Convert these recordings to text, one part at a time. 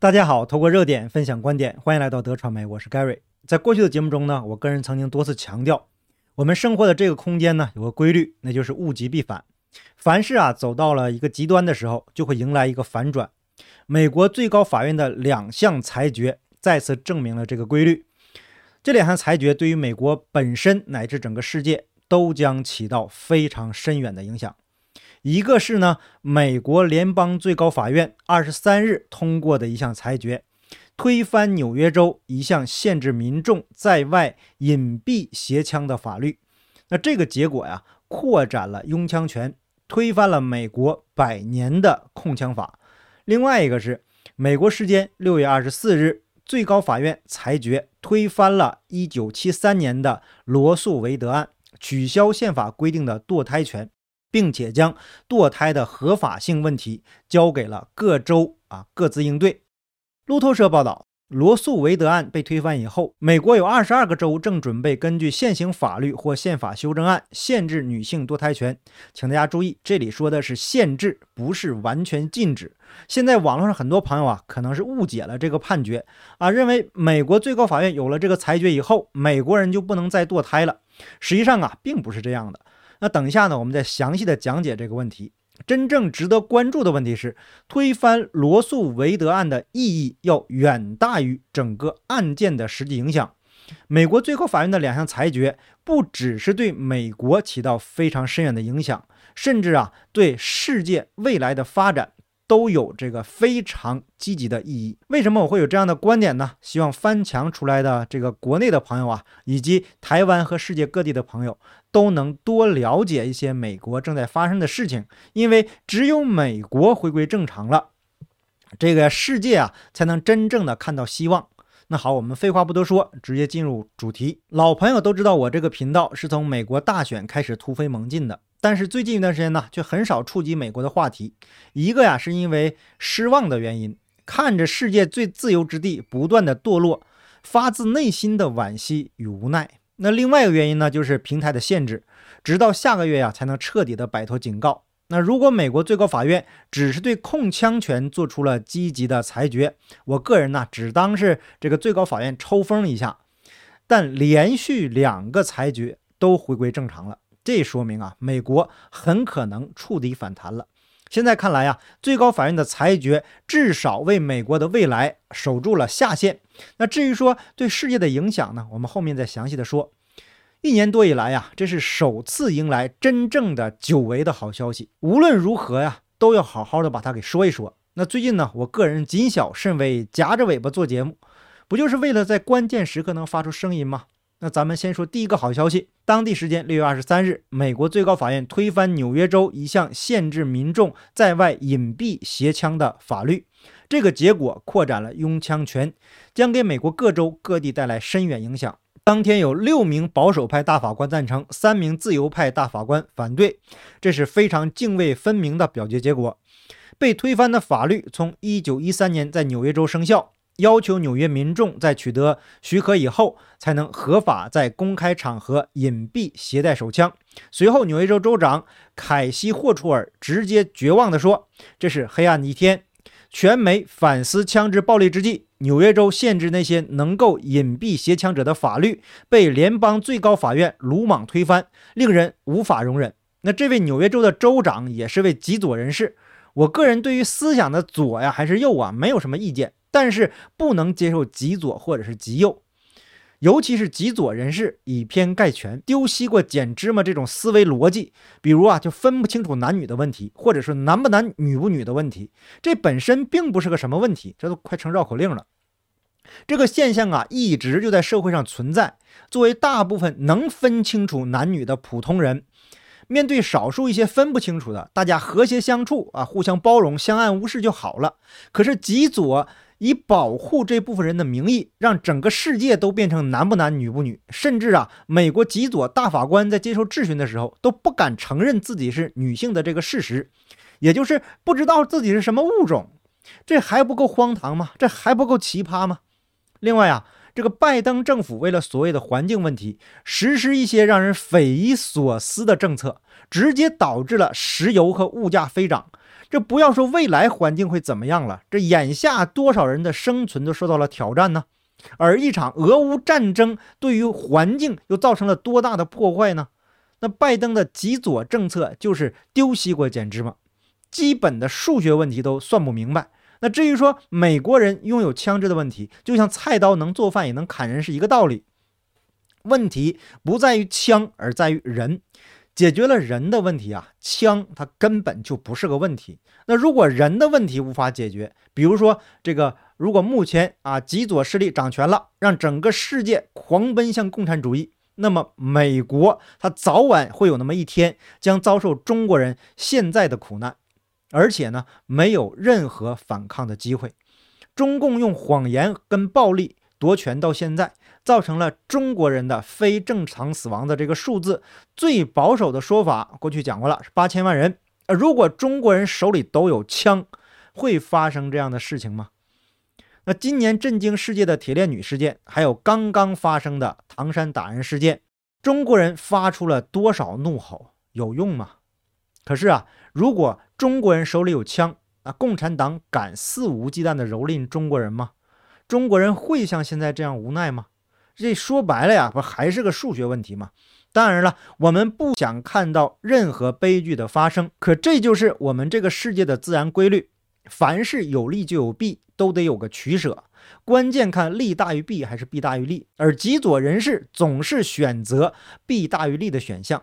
大家好，透过热点分享观点，欢迎来到德传媒，我是 Gary。在过去的节目中呢，我个人曾经多次强调，我们生活的这个空间呢有个规律，那就是物极必反。凡事啊走到了一个极端的时候，就会迎来一个反转。美国最高法院的两项裁决再次证明了这个规律。这两项裁决对于美国本身乃至整个世界都将起到非常深远的影响。一个是呢，美国联邦最高法院二十三日通过的一项裁决，推翻纽约州一项限制民众在外隐蔽携枪的法律。那这个结果呀，扩展了拥枪权，推翻了美国百年的控枪法。另外一个是，美国时间六月二十四日。最高法院裁决推翻了1973年的罗素韦德案，取消宪法规定的堕胎权，并且将堕胎的合法性问题交给了各州啊各自应对。路透社报道。罗素韦德案被推翻以后，美国有二十二个州正准备根据现行法律或宪法修正案限制女性堕胎权。请大家注意，这里说的是限制，不是完全禁止。现在网络上很多朋友啊，可能是误解了这个判决啊，认为美国最高法院有了这个裁决以后，美国人就不能再堕胎了。实际上啊，并不是这样的。那等一下呢，我们再详细的讲解这个问题。真正值得关注的问题是，推翻罗素韦德案的意义要远大于整个案件的实际影响。美国最高法院的两项裁决，不只是对美国起到非常深远的影响，甚至啊，对世界未来的发展。都有这个非常积极的意义。为什么我会有这样的观点呢？希望翻墙出来的这个国内的朋友啊，以及台湾和世界各地的朋友，都能多了解一些美国正在发生的事情。因为只有美国回归正常了，这个世界啊才能真正的看到希望。那好，我们废话不多说，直接进入主题。老朋友都知道，我这个频道是从美国大选开始突飞猛进的。但是最近一段时间呢，却很少触及美国的话题。一个呀，是因为失望的原因，看着世界最自由之地不断的堕落，发自内心的惋惜与无奈。那另外一个原因呢，就是平台的限制，直到下个月呀，才能彻底的摆脱警告。那如果美国最高法院只是对控枪权做出了积极的裁决，我个人呢，只当是这个最高法院抽风一下。但连续两个裁决都回归正常了。这说明啊，美国很可能触底反弹了。现在看来呀，最高法院的裁决至少为美国的未来守住了下限。那至于说对世界的影响呢，我们后面再详细的说。一年多以来呀，这是首次迎来真正的久违的好消息。无论如何呀，都要好好的把它给说一说。那最近呢，我个人谨小慎微，夹着尾巴做节目，不就是为了在关键时刻能发出声音吗？那咱们先说第一个好消息。当地时间六月二十三日，美国最高法院推翻纽约州一项限制民众在外隐蔽携枪的法律。这个结果扩展了拥枪权，将给美国各州各地带来深远影响。当天有六名保守派大法官赞成，三名自由派大法官反对，这是非常泾渭分明的表决结果。被推翻的法律从一九一三年在纽约州生效。要求纽约民众在取得许可以后，才能合法在公开场合隐蔽携带手枪。随后，纽约州州长凯西·霍楚尔直接绝望地说：“这是黑暗的一天。”全美反思枪支暴力之际，纽约州限制那些能够隐蔽携枪者的法律被联邦最高法院鲁莽推翻，令人无法容忍。那这位纽约州的州长也是位极左人士。我个人对于思想的左呀还是右啊，没有什么意见。但是不能接受极左或者是极右，尤其是极左人士以偏概全、丢西瓜捡芝麻这种思维逻辑。比如啊，就分不清楚男女的问题，或者是男不男女不女的问题，这本身并不是个什么问题，这都快成绕口令了。这个现象啊，一直就在社会上存在。作为大部分能分清楚男女的普通人，面对少数一些分不清楚的，大家和谐相处啊，互相包容、相安无事就好了。可是极左。以保护这部分人的名义，让整个世界都变成男不男女不女，甚至啊，美国极左大法官在接受质询的时候都不敢承认自己是女性的这个事实，也就是不知道自己是什么物种，这还不够荒唐吗？这还不够奇葩吗？另外啊，这个拜登政府为了所谓的环境问题，实施一些让人匪夷所思的政策，直接导致了石油和物价飞涨。这不要说未来环境会怎么样了，这眼下多少人的生存都受到了挑战呢？而一场俄乌战争对于环境又造成了多大的破坏呢？那拜登的极左政策就是丢西瓜捡芝麻，基本的数学问题都算不明白。那至于说美国人拥有枪支的问题，就像菜刀能做饭也能砍人是一个道理。问题不在于枪，而在于人。解决了人的问题啊，枪它根本就不是个问题。那如果人的问题无法解决，比如说这个，如果目前啊极左势力掌权了，让整个世界狂奔向共产主义，那么美国它早晚会有那么一天将遭受中国人现在的苦难，而且呢没有任何反抗的机会。中共用谎言跟暴力夺权到现在。造成了中国人的非正常死亡的这个数字，最保守的说法，过去讲过了，是八千万人。呃，如果中国人手里都有枪，会发生这样的事情吗？那今年震惊世界的铁链女事件，还有刚刚发生的唐山打人事件，中国人发出了多少怒吼？有用吗？可是啊，如果中国人手里有枪，那共产党敢肆无忌惮地蹂躏中国人吗？中国人会像现在这样无奈吗？这说白了呀，不还是个数学问题吗？当然了，我们不想看到任何悲剧的发生，可这就是我们这个世界的自然规律。凡是有利就有弊，都得有个取舍。关键看利大于弊还是弊大于利。而极左人士总是选择弊大于利的选项。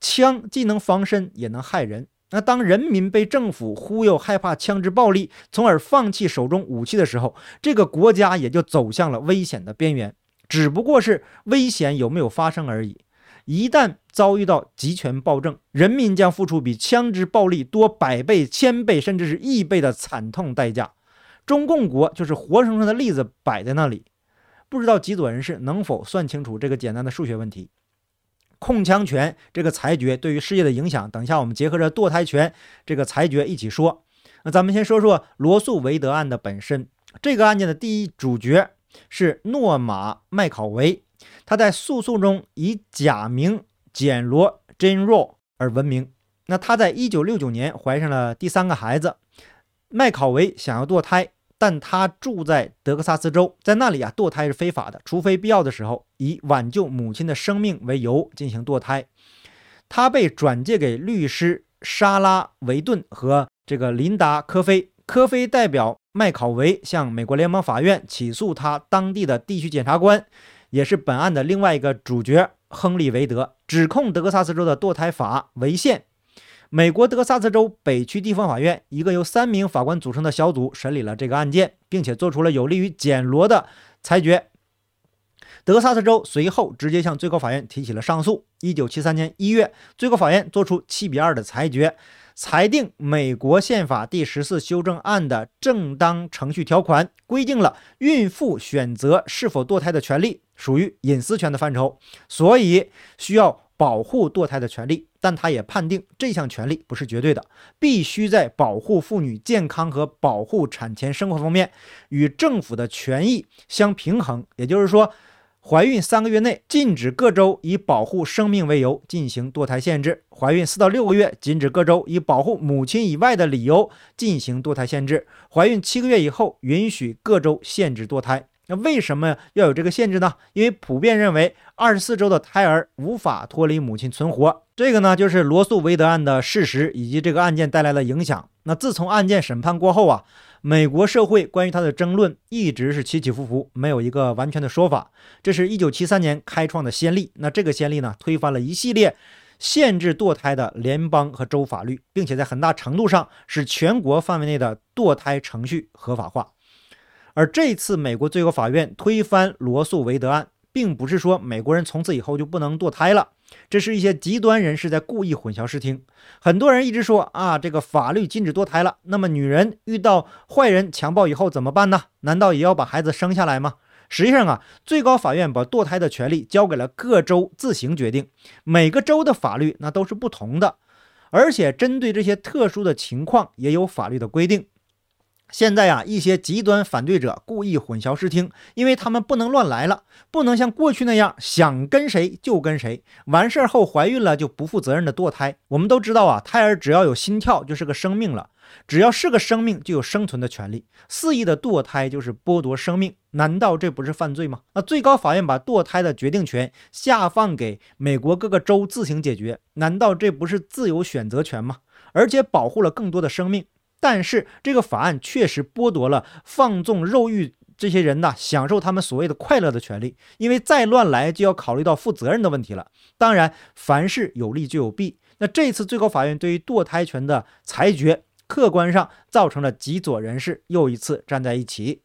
枪既能防身，也能害人。那当人民被政府忽悠，害怕枪支暴力，从而放弃手中武器的时候，这个国家也就走向了危险的边缘。只不过是危险有没有发生而已。一旦遭遇到集权暴政，人民将付出比枪支暴力多百倍、千倍，甚至是亿倍的惨痛代价。中共国就是活生生的例子摆在那里。不知道极左人士能否算清楚这个简单的数学问题？控枪权这个裁决对于世界的影响，等一下我们结合着堕胎权这个裁决一起说。那咱们先说说罗素韦德案的本身。这个案件的第一主角。是诺玛·麦考维，他在诉讼中以假名简罗珍·若而闻名。那他在一九六九年怀上了第三个孩子。麦考维想要堕胎，但他住在德克萨斯州，在那里啊堕胎是非法的，除非必要的时候，以挽救母亲的生命为由进行堕胎。他被转介给律师莎拉·维顿和这个琳达·科菲。科菲代表麦考维向美国联邦法院起诉他当地的地区检察官，也是本案的另外一个主角亨利·韦德，指控德克萨斯州的堕胎法违宪。美国德克萨斯州北区地方法院一个由三名法官组成的小组审理了这个案件，并且做出了有利于简罗的裁决。德克萨斯州随后直接向最高法院提起了上诉。一九七三年一月，最高法院作出七比二的裁决。裁定美国宪法第十四修正案的正当程序条款规定了孕妇选择是否堕胎的权利属于隐私权的范畴，所以需要保护堕胎的权利。但他也判定这项权利不是绝对的，必须在保护妇女健康和保护产前生活方面与政府的权益相平衡。也就是说。怀孕三个月内禁止各州以保护生命为由进行堕胎限制；怀孕四到六个月禁止各州以保护母亲以外的理由进行堕胎限制；怀孕七个月以后允许各州限制堕胎。那为什么要有这个限制呢？因为普遍认为二十四周的胎儿无法脱离母亲存活。这个呢，就是罗素韦德案的事实以及这个案件带来的影响。那自从案件审判过后啊。美国社会关于他的争论一直是起起伏伏，没有一个完全的说法。这是一九七三年开创的先例。那这个先例呢，推翻了一系列限制堕胎的联邦和州法律，并且在很大程度上使全国范围内的堕胎程序合法化。而这次美国最高法院推翻罗素韦德案，并不是说美国人从此以后就不能堕胎了。这是一些极端人士在故意混淆视听。很多人一直说啊，这个法律禁止堕胎了，那么女人遇到坏人强暴以后怎么办呢？难道也要把孩子生下来吗？实际上啊，最高法院把堕胎的权利交给了各州自行决定，每个州的法律那都是不同的，而且针对这些特殊的情况也有法律的规定。现在啊，一些极端反对者故意混淆视听，因为他们不能乱来了，不能像过去那样想跟谁就跟谁，完事儿后怀孕了就不负责任的堕胎。我们都知道啊，胎儿只要有心跳就是个生命了，只要是个生命就有生存的权利。肆意的堕胎就是剥夺生命，难道这不是犯罪吗？那最高法院把堕胎的决定权下放给美国各个州自行解决，难道这不是自由选择权吗？而且保护了更多的生命。但是这个法案确实剥夺了放纵肉欲这些人呢享受他们所谓的快乐的权利，因为再乱来就要考虑到负责任的问题了。当然，凡事有利就有弊。那这次最高法院对于堕胎权的裁决，客观上造成了极左人士又一次站在一起。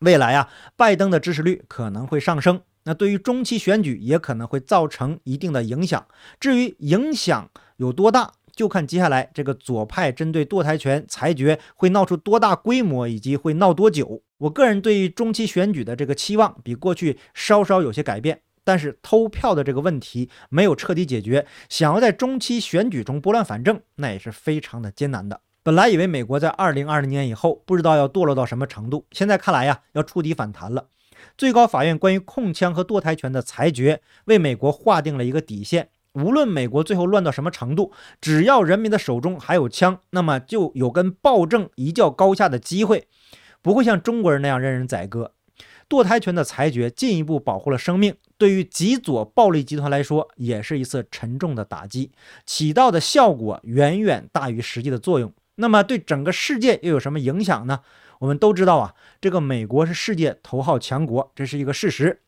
未来啊，拜登的支持率可能会上升，那对于中期选举也可能会造成一定的影响。至于影响有多大？就看接下来这个左派针对堕胎权裁决会闹出多大规模，以及会闹多久。我个人对于中期选举的这个期望比过去稍稍有些改变，但是偷票的这个问题没有彻底解决，想要在中期选举中拨乱反正，那也是非常的艰难的。本来以为美国在二零二零年以后不知道要堕落到什么程度，现在看来呀，要触底反弹了。最高法院关于控枪和堕胎权的裁决，为美国划定了一个底线。无论美国最后乱到什么程度，只要人民的手中还有枪，那么就有跟暴政一较高下的机会，不会像中国人那样任人宰割。堕胎权的裁决进一步保护了生命，对于极左暴力集团来说，也是一次沉重的打击，起到的效果远远大于实际的作用。那么对整个世界又有什么影响呢？我们都知道啊，这个美国是世界头号强国，这是一个事实。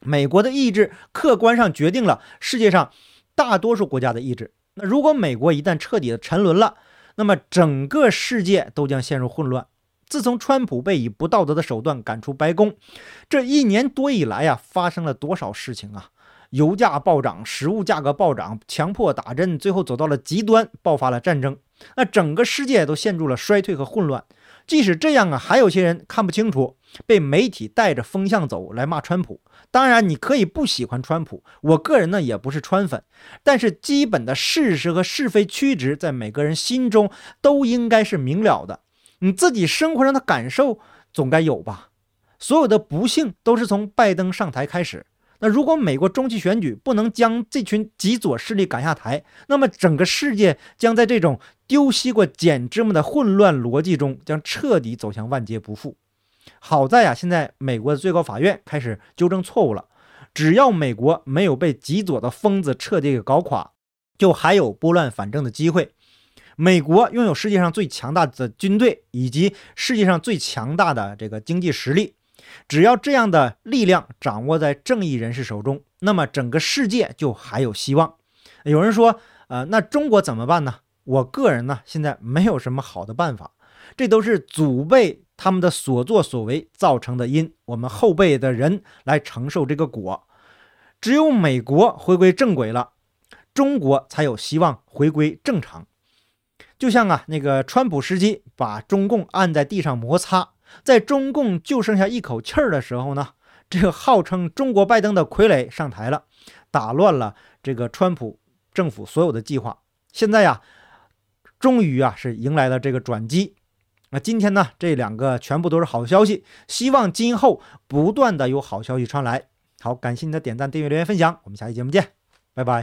美国的意志客观上决定了世界上。大多数国家的意志。那如果美国一旦彻底的沉沦了，那么整个世界都将陷入混乱。自从川普被以不道德的手段赶出白宫，这一年多以来呀，发生了多少事情啊？油价暴涨，食物价格暴涨，强迫打针，最后走到了极端，爆发了战争。那整个世界都陷入了衰退和混乱。即使这样啊，还有些人看不清楚，被媒体带着风向走来骂川普。当然，你可以不喜欢川普，我个人呢也不是川粉，但是基本的事实和是非曲直，在每个人心中都应该是明了的。你自己生活上的感受总该有吧？所有的不幸都是从拜登上台开始。那如果美国中期选举不能将这群极左势力赶下台，那么整个世界将在这种丢西瓜捡芝麻的混乱逻辑中，将彻底走向万劫不复。好在呀，现在美国的最高法院开始纠正错误了。只要美国没有被极左的疯子彻底给搞垮，就还有拨乱反正的机会。美国拥有世界上最强大的军队以及世界上最强大的这个经济实力，只要这样的力量掌握在正义人士手中，那么整个世界就还有希望。有人说，呃，那中国怎么办呢？我个人呢，现在没有什么好的办法，这都是祖辈。他们的所作所为造成的因，我们后辈的人来承受这个果。只有美国回归正轨了，中国才有希望回归正常。就像啊，那个川普时期把中共按在地上摩擦，在中共就剩下一口气儿的时候呢，这个号称中国拜登的傀儡上台了，打乱了这个川普政府所有的计划。现在呀，终于啊是迎来了这个转机。那今天呢，这两个全部都是好消息，希望今后不断的有好消息传来。好，感谢你的点赞、订阅、留言、分享，我们下期节目见，拜拜。